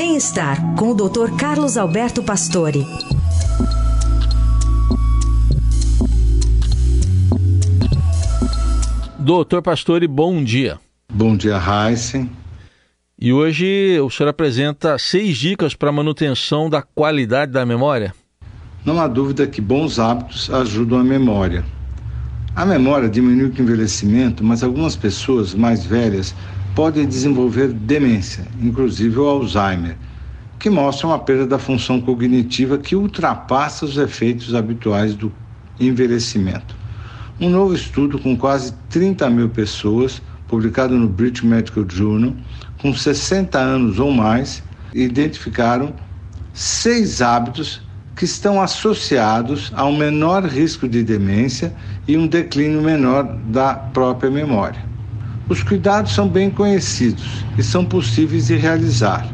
Bem-estar com o Dr. Carlos Alberto Pastore. Doutor Pastore, bom dia. Bom dia, Heisen. E hoje o senhor apresenta seis dicas para manutenção da qualidade da memória. Não há dúvida que bons hábitos ajudam a memória. A memória diminui com o envelhecimento, mas algumas pessoas mais velhas podem desenvolver demência, inclusive o Alzheimer, que mostra uma perda da função cognitiva que ultrapassa os efeitos habituais do envelhecimento. Um novo estudo com quase 30 mil pessoas, publicado no British Medical Journal, com 60 anos ou mais, identificaram seis hábitos que estão associados a um menor risco de demência e um declínio menor da própria memória. Os cuidados são bem conhecidos e são possíveis de realizar.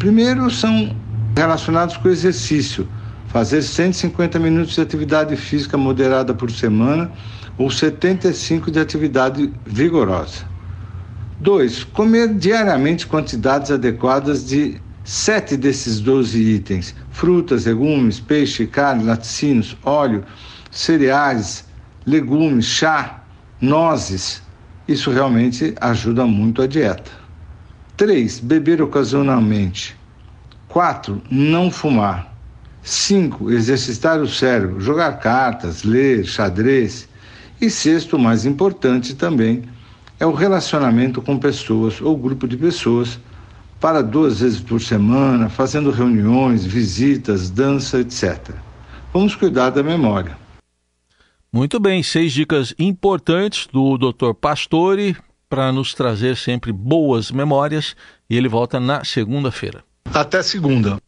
Primeiro, são relacionados com o exercício, fazer 150 minutos de atividade física moderada por semana ou 75 de atividade vigorosa. 2. Comer diariamente quantidades adequadas de sete desses 12 itens: frutas, legumes, peixe, carne, laticínios, óleo, cereais, legumes, chá, nozes. Isso realmente ajuda muito a dieta. 3. Beber ocasionalmente. 4. Não fumar. 5. Exercitar o cérebro, jogar cartas, ler, xadrez. E sexto, mais importante também, é o relacionamento com pessoas ou grupo de pessoas para duas vezes por semana, fazendo reuniões, visitas, dança, etc. Vamos cuidar da memória. Muito bem, seis dicas importantes do Dr. Pastore para nos trazer sempre boas memórias e ele volta na segunda-feira. Até segunda.